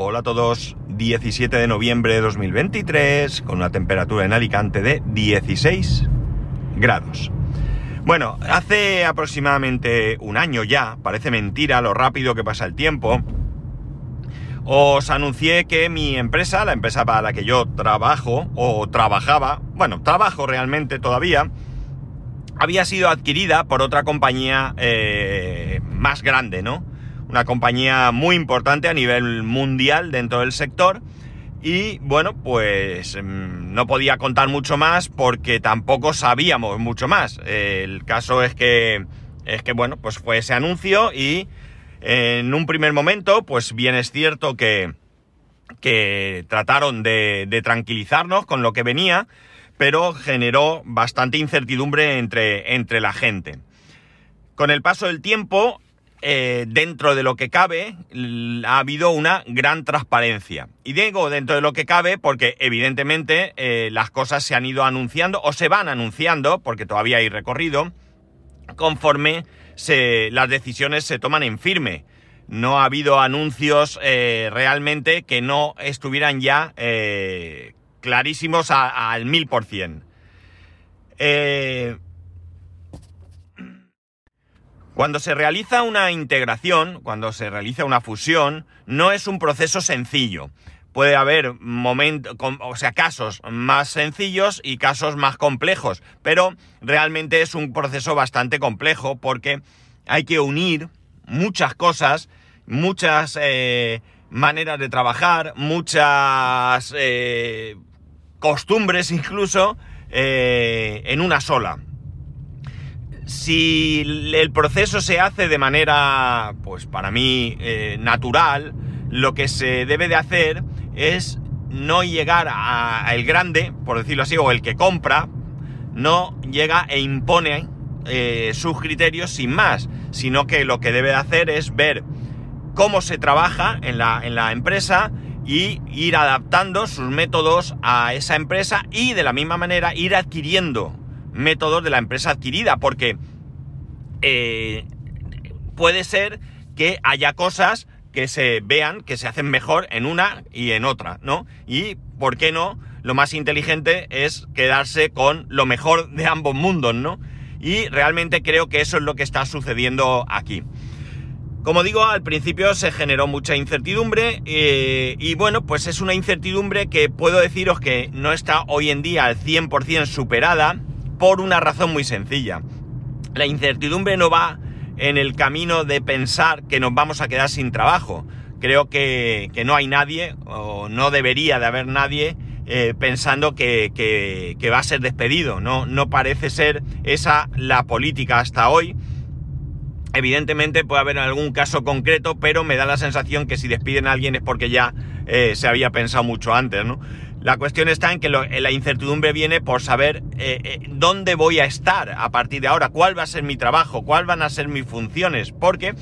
Hola a todos, 17 de noviembre de 2023, con una temperatura en Alicante de 16 grados. Bueno, hace aproximadamente un año ya, parece mentira lo rápido que pasa el tiempo, os anuncié que mi empresa, la empresa para la que yo trabajo, o trabajaba, bueno, trabajo realmente todavía, había sido adquirida por otra compañía eh, más grande, ¿no? Una compañía muy importante a nivel mundial dentro del sector. Y bueno, pues mm, no podía contar mucho más porque tampoco sabíamos mucho más. El caso es que, es que bueno, pues fue ese anuncio y en un primer momento, pues bien es cierto que, que trataron de, de tranquilizarnos con lo que venía, pero generó bastante incertidumbre entre, entre la gente. Con el paso del tiempo, eh, dentro de lo que cabe, ha habido una gran transparencia. Y digo dentro de lo que cabe porque evidentemente eh, las cosas se han ido anunciando o se van anunciando, porque todavía hay recorrido, conforme las decisiones se toman en firme. No ha habido anuncios eh, realmente que no estuvieran ya clarísimos al mil por cien. Cuando se realiza una integración, cuando se realiza una fusión, no es un proceso sencillo. Puede haber momentos, o casos más sencillos y casos más complejos, pero realmente es un proceso bastante complejo porque hay que unir muchas cosas, muchas eh, maneras de trabajar, muchas eh, costumbres incluso, eh, en una sola si el proceso se hace de manera, pues para mí, eh, natural, lo que se debe de hacer es no llegar al grande, por decirlo así, o el que compra, no llega e impone eh, sus criterios sin más, sino que lo que debe de hacer es ver cómo se trabaja en la, en la empresa y ir adaptando sus métodos a esa empresa y de la misma manera ir adquiriendo métodos de la empresa adquirida, porque eh, puede ser que haya cosas que se vean, que se hacen mejor en una y en otra, ¿no? Y, ¿por qué no? Lo más inteligente es quedarse con lo mejor de ambos mundos, ¿no? Y realmente creo que eso es lo que está sucediendo aquí. Como digo, al principio se generó mucha incertidumbre eh, y bueno, pues es una incertidumbre que puedo deciros que no está hoy en día al 100% superada, por una razón muy sencilla. La incertidumbre no va en el camino de pensar que nos vamos a quedar sin trabajo. Creo que, no hay nadie, o no debería de haber nadie, eh, pensando que, que, va a ser despedido. No, no parece ser esa la política hasta hoy. Evidentemente puede haber algún caso concreto, pero me da la sensación que si despiden a alguien es porque ya eh, se había pensado mucho antes, ¿no? La cuestión está en que la incertidumbre viene por saber eh, eh, dónde voy a estar a partir de ahora, cuál va a ser mi trabajo, cuáles van a ser mis funciones, porque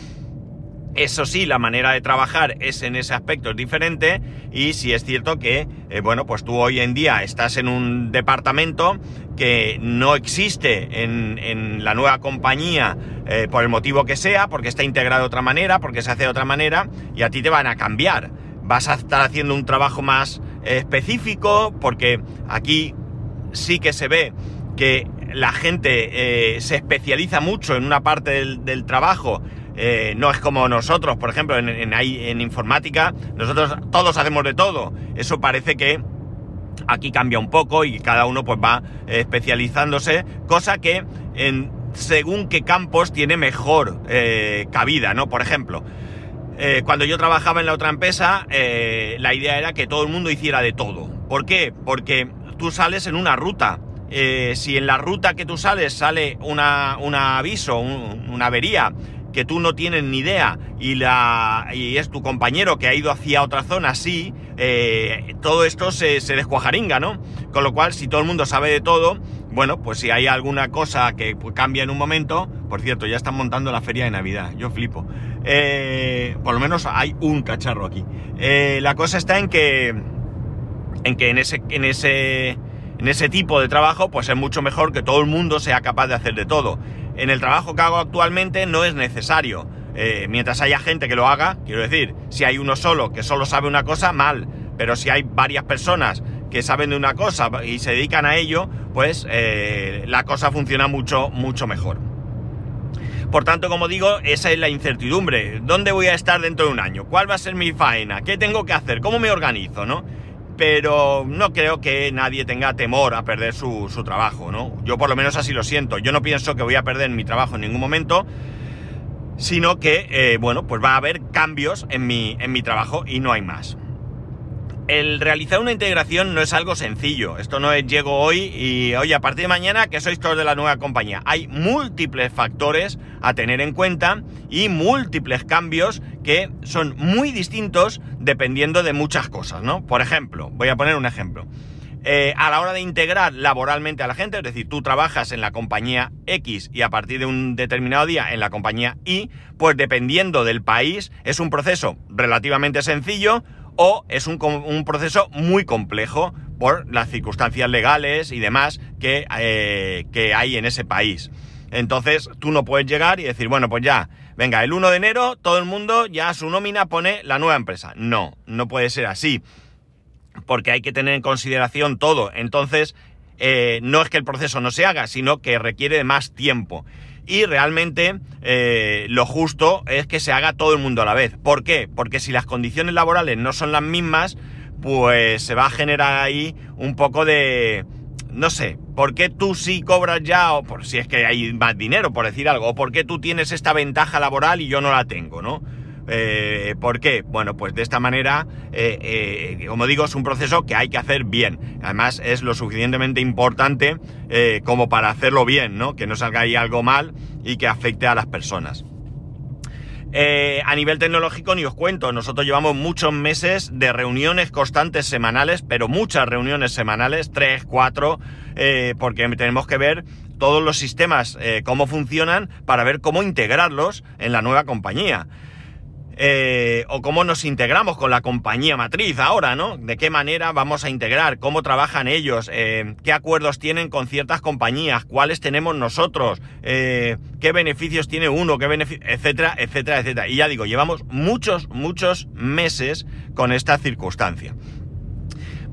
eso sí, la manera de trabajar es en ese aspecto diferente y si es cierto que, eh, bueno, pues tú hoy en día estás en un departamento que no existe en, la nueva compañía por el motivo que sea, porque está integrado de otra manera, porque se hace de otra manera y a ti te van a cambiar. Vas a estar haciendo un trabajo más específico, porque aquí sí que se ve que la gente eh, se especializa mucho en una parte del, trabajo. Eh, no es como nosotros, por ejemplo, en, en, informática, nosotros todos hacemos de todo. Eso parece que aquí cambia un poco y cada uno pues va especializándose, cosa que en según qué campos tiene mejor eh, cabida, ¿no? Por ejemplo, eh, cuando yo trabajaba en la otra empresa, eh, la idea era que todo el mundo hiciera de todo. ¿Por qué? Porque tú sales en una ruta. Eh, si en la ruta que tú sales sale una, un aviso, una avería, que tú no tienes ni idea y, la, y es tu compañero que ha ido hacia otra zona, sí, todo esto se, se descuajaringa, ¿no? Con lo cual, si todo el mundo sabe de todo, bueno, pues si hay alguna cosa que cambia en un momento, por cierto, ya están montando la feria de Navidad, yo flipo. Eh, por lo menos hay un cacharro aquí. Eh, la cosa está en que, en que en ese, en ese, en ese tipo de trabajo, pues es mucho mejor que todo el mundo sea capaz de hacer de todo. En el trabajo que hago actualmente no es necesario. eh, mientras haya gente que lo haga, quiero decir, si hay uno solo que solo sabe una cosa, mal, pero si hay varias personas que saben de una cosa y se dedican a ello, pues eh, la cosa funciona mucho, mucho mejor. Por tanto, como digo, esa es la incertidumbre. ¿Dónde voy a estar dentro de un año? ¿Cuál va a ser mi faena? ¿Qué tengo que hacer? ¿Cómo me organizo? ¿no? Pero no creo que nadie tenga temor a perder su, trabajo, ¿no? Yo por lo menos así lo siento. Yo no pienso que voy a perder mi trabajo en ningún momento, sino que, eh, bueno, pues va a haber cambios en mi, en mi trabajo y no hay más el realizar una integración no es algo sencillo. Esto no es llego hoy y oye, a partir de mañana que sois todos de la nueva compañía. Hay múltiples factores a tener en cuenta y múltiples cambios que son muy distintos dependiendo de muchas cosas, ¿no? Por ejemplo, voy a poner un ejemplo. Eh, a la hora de integrar laboralmente a la gente, es decir, tú trabajas en la compañía X y a partir de un determinado día en la compañía Y, pues dependiendo del país, es un proceso relativamente sencillo o es un, proceso muy complejo por las circunstancias legales y demás que, eh, que, hay en ese país. Entonces tú no puedes llegar y decir, bueno, pues ya, venga, el 1 de enero todo el mundo ya su nómina pone la nueva empresa. No, no puede ser así, porque hay que tener en consideración todo. Entonces, eh, no es que el proceso no se haga, sino que requiere más tiempo y realmente eh, lo justo es que se haga todo el mundo a la vez. ¿Por qué? Porque si las condiciones laborales no son las mismas, pues se va a generar ahí un poco de... No sé, ¿por qué tú sí cobras ya, o por si es que hay más dinero, por decir algo, o por qué tú tienes esta ventaja laboral y yo no la tengo, ¿no? Eh, ¿Por qué? Bueno, pues de esta manera, eh, eh, como digo, es un proceso que hay que hacer bien. Además, es lo suficientemente importante como para hacerlo bien, ¿no? Que no salga ahí algo mal y que afecte a las personas. a nivel tecnológico ni os cuento, nosotros llevamos muchos meses de reuniones constantes semanales, pero muchas reuniones semanales, tres, cuatro, porque tenemos que ver todos los sistemas, cómo funcionan, para ver cómo integrarlos en la nueva compañía. Eh, o cómo nos integramos con la compañía matriz ahora, ¿no? De qué manera vamos a integrar, cómo trabajan ellos, eh, qué acuerdos tienen con ciertas compañías, cuáles tenemos nosotros, eh, qué beneficios tiene uno, qué beneficios, etcétera, etcétera, etcétera. Y ya digo, llevamos muchos, muchos meses con esta circunstancia.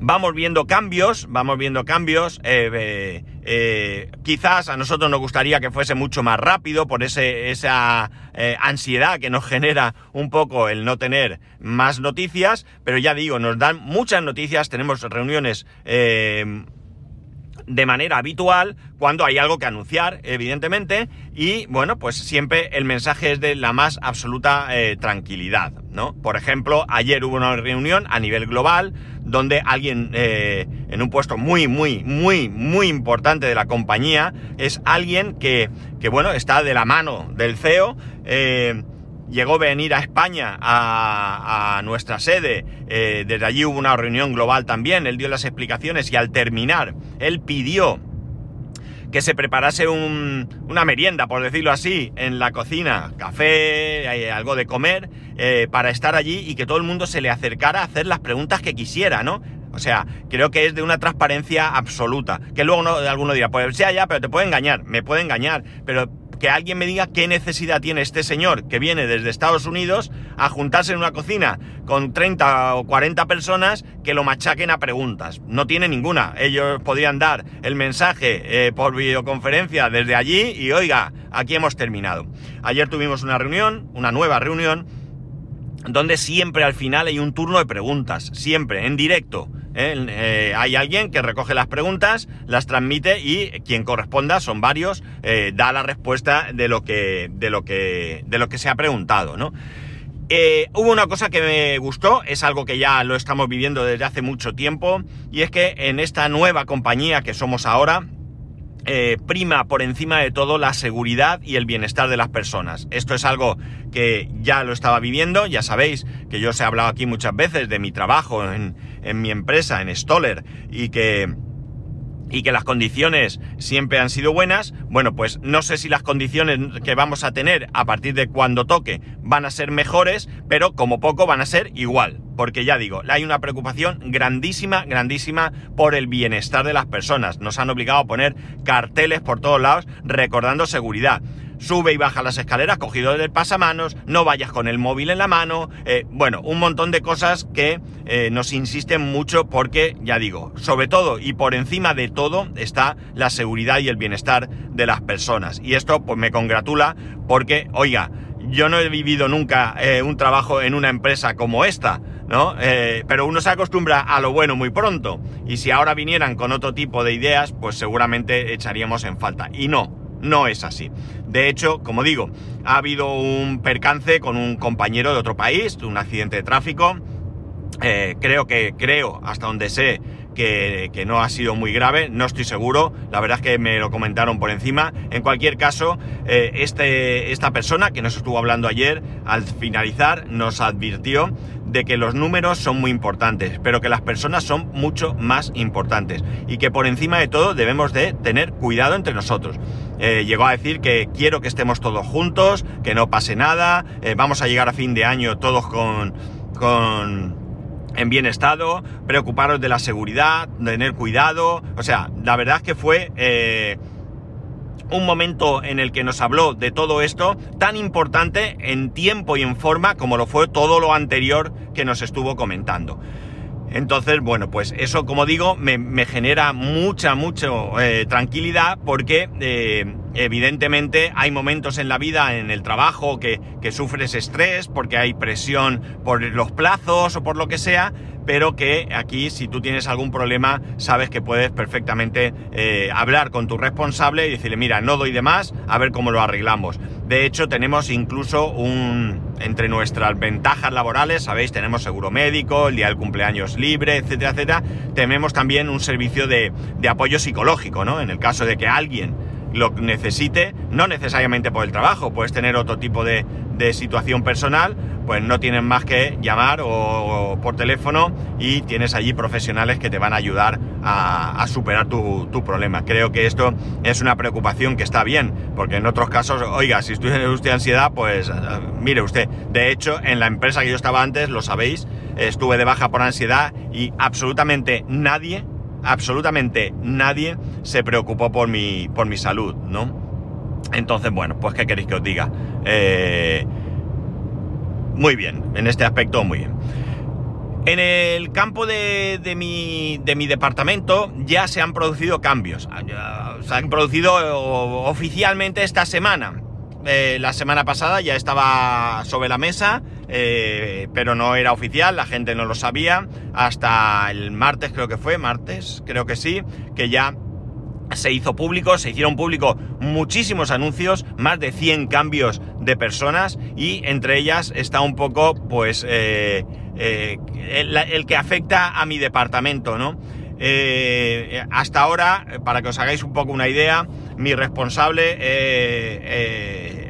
Vamos viendo cambios, vamos viendo cambios. Eh, eh, quizás a nosotros nos gustaría que fuese mucho más rápido por ese, esa eh, ansiedad que nos genera un poco el no tener más noticias, pero ya digo, nos dan muchas noticias, tenemos reuniones de manera habitual cuando hay algo que anunciar, evidentemente, y bueno, pues siempre el mensaje es de la más absoluta tranquilidad, ¿no? Por ejemplo, ayer hubo una reunión a nivel global donde alguien eh, en un puesto muy, muy, muy, muy importante de la compañía es alguien que, que bueno, está de la mano del CEO. Eh, llegó a venir a España, a, nuestra sede, eh, desde allí hubo una reunión global también, él dio las explicaciones y al terminar, él pidió que se preparase una merienda, por decirlo así, en la cocina, café, eh, algo de comer, eh, para estar allí y que todo el mundo se le acercara a hacer las preguntas que quisiera, ¿no? O sea, creo que es de una transparencia absoluta. Que luego no, alguno dirá, pues sea ya, pero te puede engañar, me puede engañar, pero que alguien me diga qué necesidad tiene este señor que viene desde Estados Unidos a juntarse en una cocina con 30 o 40 personas que lo machaquen a preguntas. No tiene ninguna. Ellos podrían dar el mensaje eh, por videoconferencia desde allí y oiga, aquí hemos terminado. Ayer tuvimos una reunión, una nueva reunión, donde siempre al final hay un turno de preguntas, siempre, en directo. ¿Eh? Eh, hay alguien que recoge las preguntas, las transmite y quien corresponda, son varios, eh, da la respuesta de lo que, de lo que, de lo que se ha preguntado, ¿no? hubo una cosa que me gustó, es algo que ya lo estamos viviendo desde hace mucho tiempo, y es que en esta nueva compañía que somos ahora, eh, prima por encima de todo la seguridad y el bienestar de las personas. Esto es algo que ya lo estaba viviendo, ya sabéis que yo os he hablado aquí muchas veces de mi trabajo en, en mi empresa, en Stoller, y que y que las condiciones siempre han sido buenas, bueno, pues no sé si las condiciones que vamos a tener a partir de cuando toque van a ser mejores, pero como poco van a ser igual, porque ya digo, hay una preocupación grandísima, grandísima por el bienestar de las personas. Nos han obligado a poner carteles por todos lados recordando seguridad. Sube y baja las escaleras cogido del pasamanos, no vayas con el móvil en la mano, eh, bueno, un montón de cosas que eh, nos insisten mucho porque, ya digo, sobre todo y por encima de todo está la seguridad y el bienestar de las personas. Y esto pues me congratula porque, oiga, yo no he vivido nunca eh, un trabajo en una empresa como esta, ¿no? Pero uno se acostumbra a lo bueno muy pronto. Y si ahora vinieran con otro tipo de ideas, pues seguramente echaríamos en falta. Y no, no es así. De hecho, como digo, ha habido un percance con un compañero de otro país, un accidente de tráfico. Eh, creo que, creo, hasta donde sé, que, no ha sido muy grave, no estoy seguro, la verdad es que me lo comentaron por encima. En cualquier caso, eh, este, esta persona que nos estuvo hablando ayer, al finalizar, nos advirtió de que los números son muy importantes, pero que las personas son mucho más importantes y que por encima de todo debemos de tener cuidado entre nosotros. Eh, llegó a decir que quiero que estemos todos juntos, que no pase nada, eh, vamos a llegar a fin de año todos con, con en bien estado, preocuparos de la seguridad, tener cuidado. O sea, la verdad es que fue eh, un momento en el que nos habló de todo esto tan importante en tiempo y en forma como lo fue todo lo anterior que nos estuvo comentando. Entonces, bueno, pues eso, como digo, me, genera mucha, mucha eh, tranquilidad porque eh, evidentemente hay momentos en la vida, en el trabajo, que, sufres estrés porque hay presión por los plazos o por lo que sea, pero que aquí si tú tienes algún problema sabes que puedes perfectamente eh, hablar con tu responsable y decirle, mira, no doy de más, a ver cómo lo arreglamos. De hecho, tenemos incluso un, entre nuestras ventajas laborales, sabéis, tenemos seguro médico, el día del cumpleaños libre, etcétera, etcétera, tenemos también un servicio de apoyo psicológico, ¿no? En el caso de que alguien lo necesite, no necesariamente por el trabajo, puedes tener otro tipo de, de situación personal, pues no tienes más que llamar o, por teléfono y tienes allí profesionales que te van a ayudar a, superar tu, problema. Creo que esto es una preocupación que está bien, porque en otros casos, oiga, si tiene usted ansiedad, pues eh, mire usted, de hecho, en la empresa que yo estaba antes, lo sabéis, estuve de baja por ansiedad y absolutamente nadie, absolutamente nadie se preocupó por mi, por mi salud, ¿no? Entonces, bueno, pues ¿qué queréis que os diga? Eh, muy bien, en este aspecto muy bien. En el campo de, mi, de, mi, departamento ya se han producido cambios. Ah, se han producido oficialmente esta semana. Eh, la semana pasada ya estaba sobre la mesa, eh, pero no era oficial, la gente no lo sabía. Hasta el martes creo que fue, martes creo que sí, que ya se hizo público, se hicieron público muchísimos anuncios, más de 100 cambios de personas y entre ellas está un poco, pues, eh, el, que afecta a mi departamento, ¿no? Hasta ahora, para que os hagáis un poco una idea, mi responsable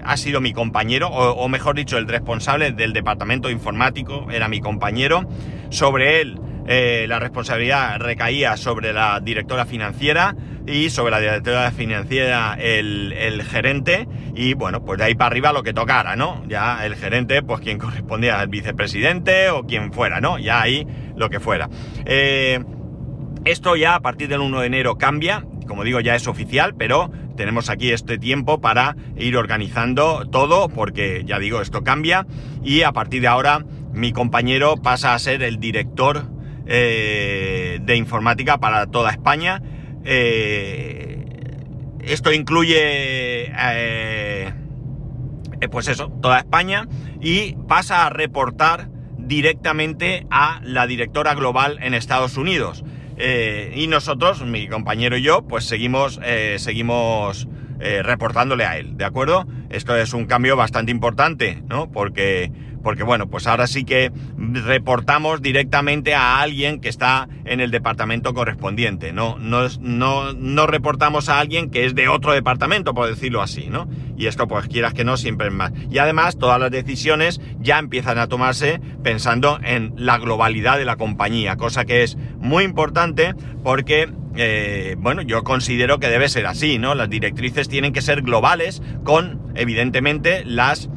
ha sido mi compañero, o, mejor dicho, el responsable del departamento informático era mi compañero. Sobre él eh, la responsabilidad recaía sobre la directora financiera y sobre la directora financiera el, gerente y bueno, pues de ahí para arriba lo que tocara, ¿no? Ya el gerente, pues quien correspondía al vicepresidente o quien fuera, ¿no? Ya ahí lo que fuera. Eh, esto ya a partir del 1 de enero cambia, como digo ya es oficial, pero tenemos aquí este tiempo para ir organizando todo porque ya digo, esto cambia y a partir de ahora mi compañero pasa a ser el director eh, de informática para toda España. Eh, esto incluye, eh, pues eso, toda España y pasa a reportar directamente a la directora global en Estados Unidos. Y nosotros, mi compañero y yo, pues seguimos, seguimos reportándole a él, ¿de acuerdo? Esto es un cambio bastante importante, ¿no? Porque porque bueno, pues ahora sí que reportamos directamente a alguien que está en el departamento correspondiente, no, no, no, no reportamos a alguien que es de otro departamento, por decirlo así, ¿no? Y esto, pues quieras que no, siempre es más. Y además, todas las decisiones ya empiezan a tomarse pensando en la globalidad de la compañía, cosa que es muy importante porque eh, bueno, yo considero que debe ser así, ¿no? Las directrices tienen que ser globales con, evidentemente, las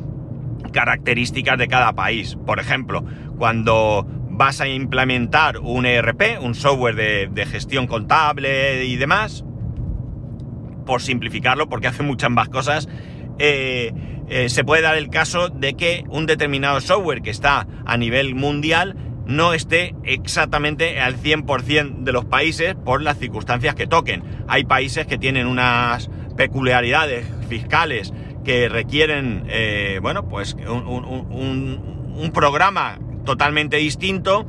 características de cada país. Por ejemplo, cuando vas a implementar un ERP, un software de, gestión contable y demás, por simplificarlo, porque hace muchas más cosas, eh, eh, se puede dar el caso de que un determinado software que está a nivel mundial no esté exactamente al 100% de los países por las circunstancias que toquen. Hay países que tienen unas peculiaridades fiscales que requieren, eh, bueno, pues un, programa totalmente distinto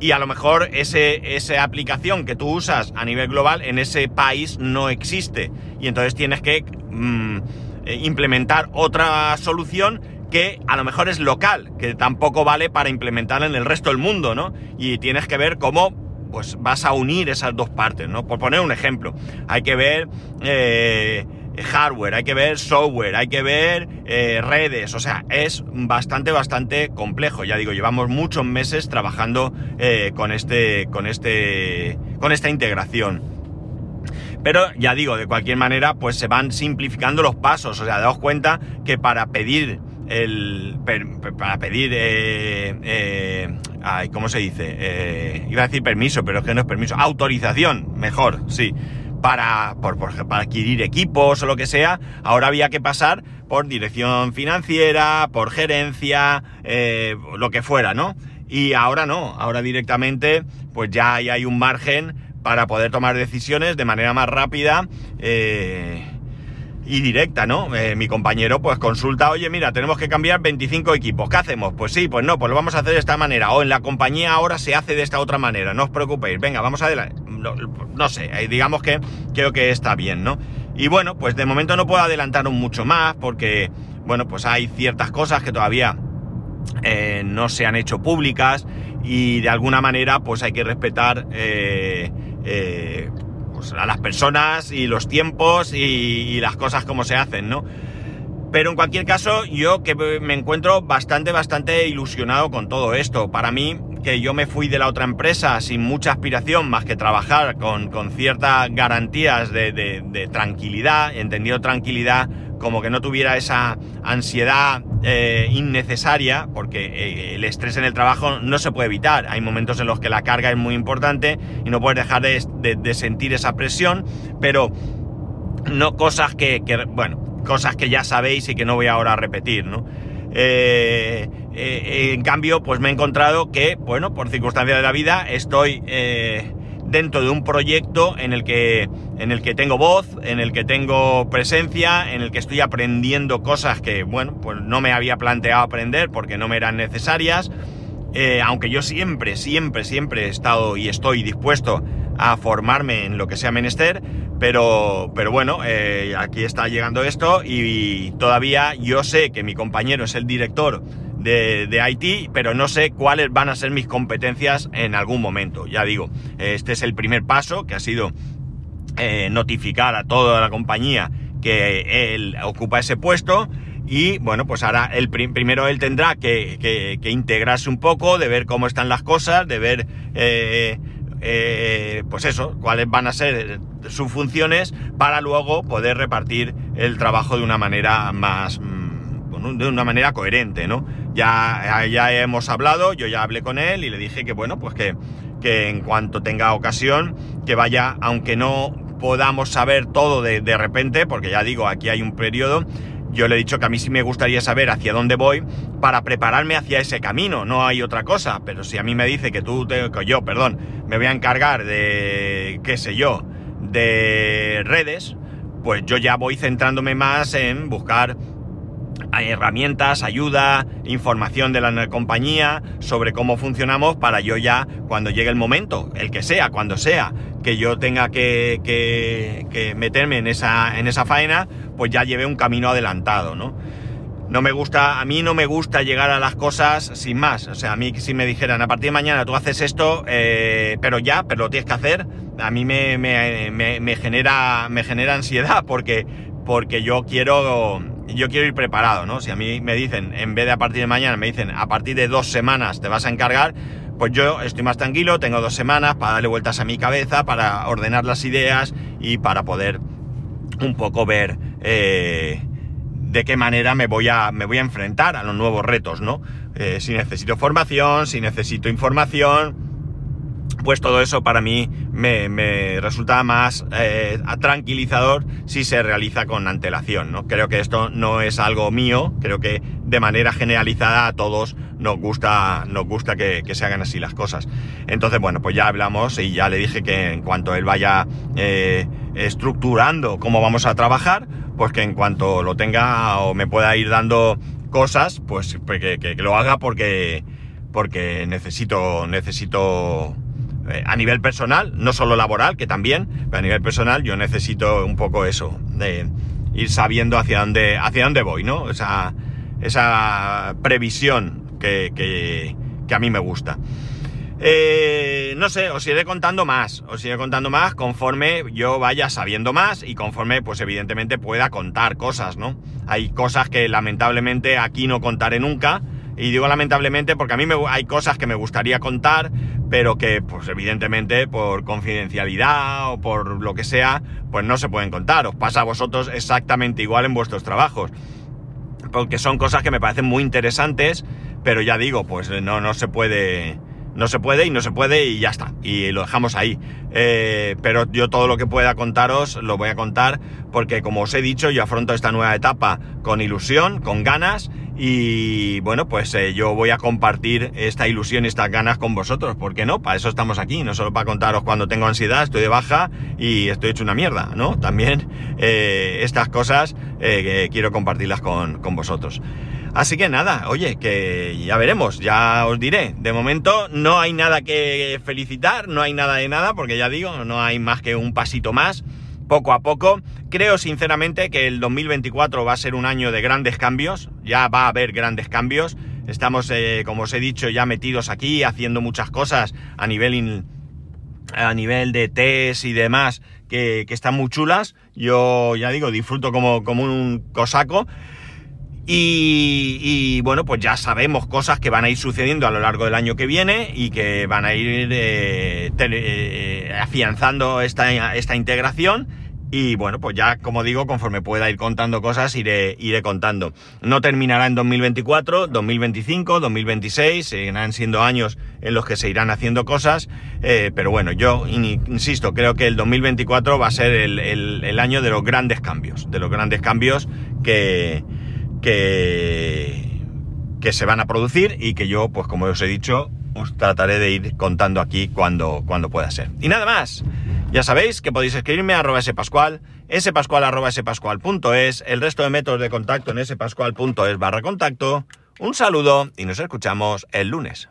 y a lo mejor ese, esa aplicación que tú usas a nivel global en ese país no existe y entonces tienes que mm, eh, implementar otra solución que a lo mejor es local, que tampoco vale para implementar en el resto del mundo, ¿no? Y tienes que ver cómo pues vas a unir esas dos partes, ¿no? Por poner un ejemplo, hay que ver eh, hardware, hay que ver software, hay que ver eh, redes, o sea, es bastante, bastante complejo. Ya digo, llevamos muchos meses trabajando eh, con este, con este, con esta integración. Pero ya digo, de cualquier manera, pues se van simplificando los pasos. O sea, daos cuenta que para pedir el para pedir eh, eh, ay, ¿cómo se dice? Eh, iba a decir permiso, pero es que no es permiso, autorización, mejor, sí, para, por, para adquirir equipos o lo que sea, ahora había que pasar por dirección financiera, por gerencia, eh, lo que fuera, ¿no? Y ahora no, ahora directamente pues ya hay un margen para poder tomar decisiones de manera más rápida. Eh, y directa, ¿no? Eh, mi compañero pues consulta, oye, mira, tenemos que cambiar 25 equipos, ¿qué hacemos? Pues sí, pues no, pues lo vamos a hacer de esta manera, o en la compañía ahora se hace de esta otra manera, no os preocupéis, venga, vamos adelante. No, no sé, digamos que creo que está bien, ¿no? Y bueno, pues de momento no puedo adelantar mucho más porque, bueno, pues hay ciertas cosas que todavía eh, no se han hecho públicas y de alguna manera pues hay que respetar eh, a las personas y los tiempos y, las cosas como se hacen, ¿no? Pero en cualquier caso, yo que me encuentro bastante, bastante ilusionado con todo esto. Para mí, que yo me fui de la otra empresa sin mucha aspiración más que trabajar con, ciertas garantías de, de tranquilidad, entendido tranquilidad como que no tuviera esa ansiedad eh, innecesaria, porque eh, el estrés en el trabajo no se puede evitar. Hay momentos en los que la carga es muy importante y no puedes dejar de, sentir esa presión, pero no cosas que, bueno, cosas que ya sabéis y que no voy ahora a repetir, ¿no? Eh, en cambio, pues me he encontrado que, bueno, por circunstancias de la vida, estoy dentro de un proyecto en el que en el que tengo voz, en el que tengo presencia, en el que estoy aprendiendo cosas que, bueno, pues no me había planteado aprender porque no me eran necesarias. Eh, aunque yo siempre, siempre, siempre he estado y estoy dispuesto a formarme en lo que sea menester, pero, pero bueno, eh, aquí está llegando esto y todavía yo sé que mi compañero es el director de, de IT, pero no sé cuáles van a ser mis competencias en algún momento. Ya digo, este es el primer paso que ha sido eh, notificar a toda la compañía que él ocupa ese puesto. Y bueno, pues ahora el primero él tendrá que, integrarse un poco, de ver cómo están las cosas, de ver, eh, eh, pues eso, cuáles van a ser sus funciones para luego poder repartir el trabajo de una manera más, mm, de una manera coherente, ¿no? Ya, ya hemos hablado, yo ya hablé con él y le dije que bueno, pues que, que en cuanto tenga ocasión, que vaya, aunque no podamos saber todo de, de repente, porque ya digo, aquí hay un periodo, yo le he dicho que a mí sí me gustaría saber hacia dónde voy para prepararme hacia ese camino, no hay otra cosa, pero si a mí me dice que tú, te, que yo, perdón, me voy a encargar de, qué sé yo, de redes, pues yo ya voy centrándome más en buscar herramientas, ayuda, información de la compañía sobre cómo funcionamos para yo ya, cuando llegue el momento, el que sea, cuando sea, que yo tenga que, que, meterme en esa, en esa faena, pues ya lleve un camino adelantado, ¿no? No me gusta, a mí no me gusta llegar a las cosas sin más. O sea, a mí si me dijeran, a partir de mañana tú haces esto, eh, pero ya, pero lo tienes que hacer, a mí me, me, me, genera, me genera ansiedad porque, porque yo quiero yo quiero ir preparado, ¿no? Si a mí me dicen, en vez de a partir de mañana, me dicen, a partir de dos semanas te vas a encargar, pues yo estoy más tranquilo, tengo dos semanas para darle vueltas a mi cabeza, para ordenar las ideas y para poder un poco ver eh, de qué manera me voy, a, me voy a enfrentar a los nuevos retos, ¿no? Eh, si necesito formación, si necesito información, pues todo eso para mí me, resulta más eh, tranquilizador si se realiza con antelación, ¿no? Creo que esto no es algo mío, creo que de manera generalizada a todos nos gusta, nos gusta que, se hagan así las cosas. Entonces, bueno, pues ya hablamos y ya le dije que en cuanto él vaya eh, estructurando cómo vamos a trabajar, pues que en cuanto lo tenga o me pueda ir dando cosas, pues, pues que, que lo haga porque, porque necesito, necesito eh, a nivel personal, no solo laboral, que también, pero a nivel personal yo necesito un poco eso, de ir sabiendo hacia dónde, hacia dónde voy, ¿no? Esa, esa previsión que, que, a mí me gusta. Eh, no sé, os iré contando más, os iré contando más conforme yo vaya sabiendo más y conforme, pues evidentemente pueda contar cosas, ¿no? Hay cosas que lamentablemente aquí no contaré nunca, y digo lamentablemente porque a mí me, hay cosas que me gustaría contar, pero que pues evidentemente por confidencialidad o por lo que sea, pues no se pueden contar. Os pasa a vosotros exactamente igual en vuestros trabajos. Porque son cosas que me parecen muy interesantes, pero ya digo, pues no, no se puede no se puede y no se puede y ya está. Y lo dejamos ahí. Eh, pero yo todo lo que pueda contaros lo voy a contar porque como os he dicho yo afronto esta nueva etapa con ilusión, con ganas y bueno pues eh, yo voy a compartir esta ilusión y estas ganas con vosotros. ¿Por qué no? Para eso estamos aquí, no solo para contaros cuando tengo ansiedad, estoy de baja y estoy hecho una mierda, ¿no? También eh, estas cosas quiero compartirlas con, con vosotros. Así que nada, oye, que ya veremos, ya os diré. De momento no hay nada que felicitar, no hay nada de nada, porque ya digo, no hay más que un pasito más, poco a poco. Creo sinceramente que el 2024 va a ser un año de grandes cambios, ya va a haber grandes cambios. Estamos, eh, como os he dicho, ya metidos aquí, haciendo muchas cosas a nivel, a nivel de test y demás, que, que, están muy chulas. Yo ya digo, disfruto como, como un cosaco. Y, bueno, pues ya sabemos cosas que van a ir sucediendo a lo largo del año que viene y que van a ir eh, eh, afianzando esta, esta, integración. Y bueno, pues ya como digo, conforme pueda ir contando cosas, iré, iré contando. No terminará en 2024, 2025, 2026, seguirán siendo años en los que se irán haciendo cosas. Eh, pero bueno, yo insisto, creo que el 2024 va a ser el, el año de los grandes cambios, de los grandes cambios que que, que se van a producir y que yo, pues como os he dicho, os trataré de ir contando aquí cuando, cuando pueda ser. Y nada más. Ya sabéis que podéis escribirme a arroba spascual, spascual arroba spascual.es, el resto de métodos de contacto en spascual.es barra contacto. Un saludo y nos escuchamos el lunes.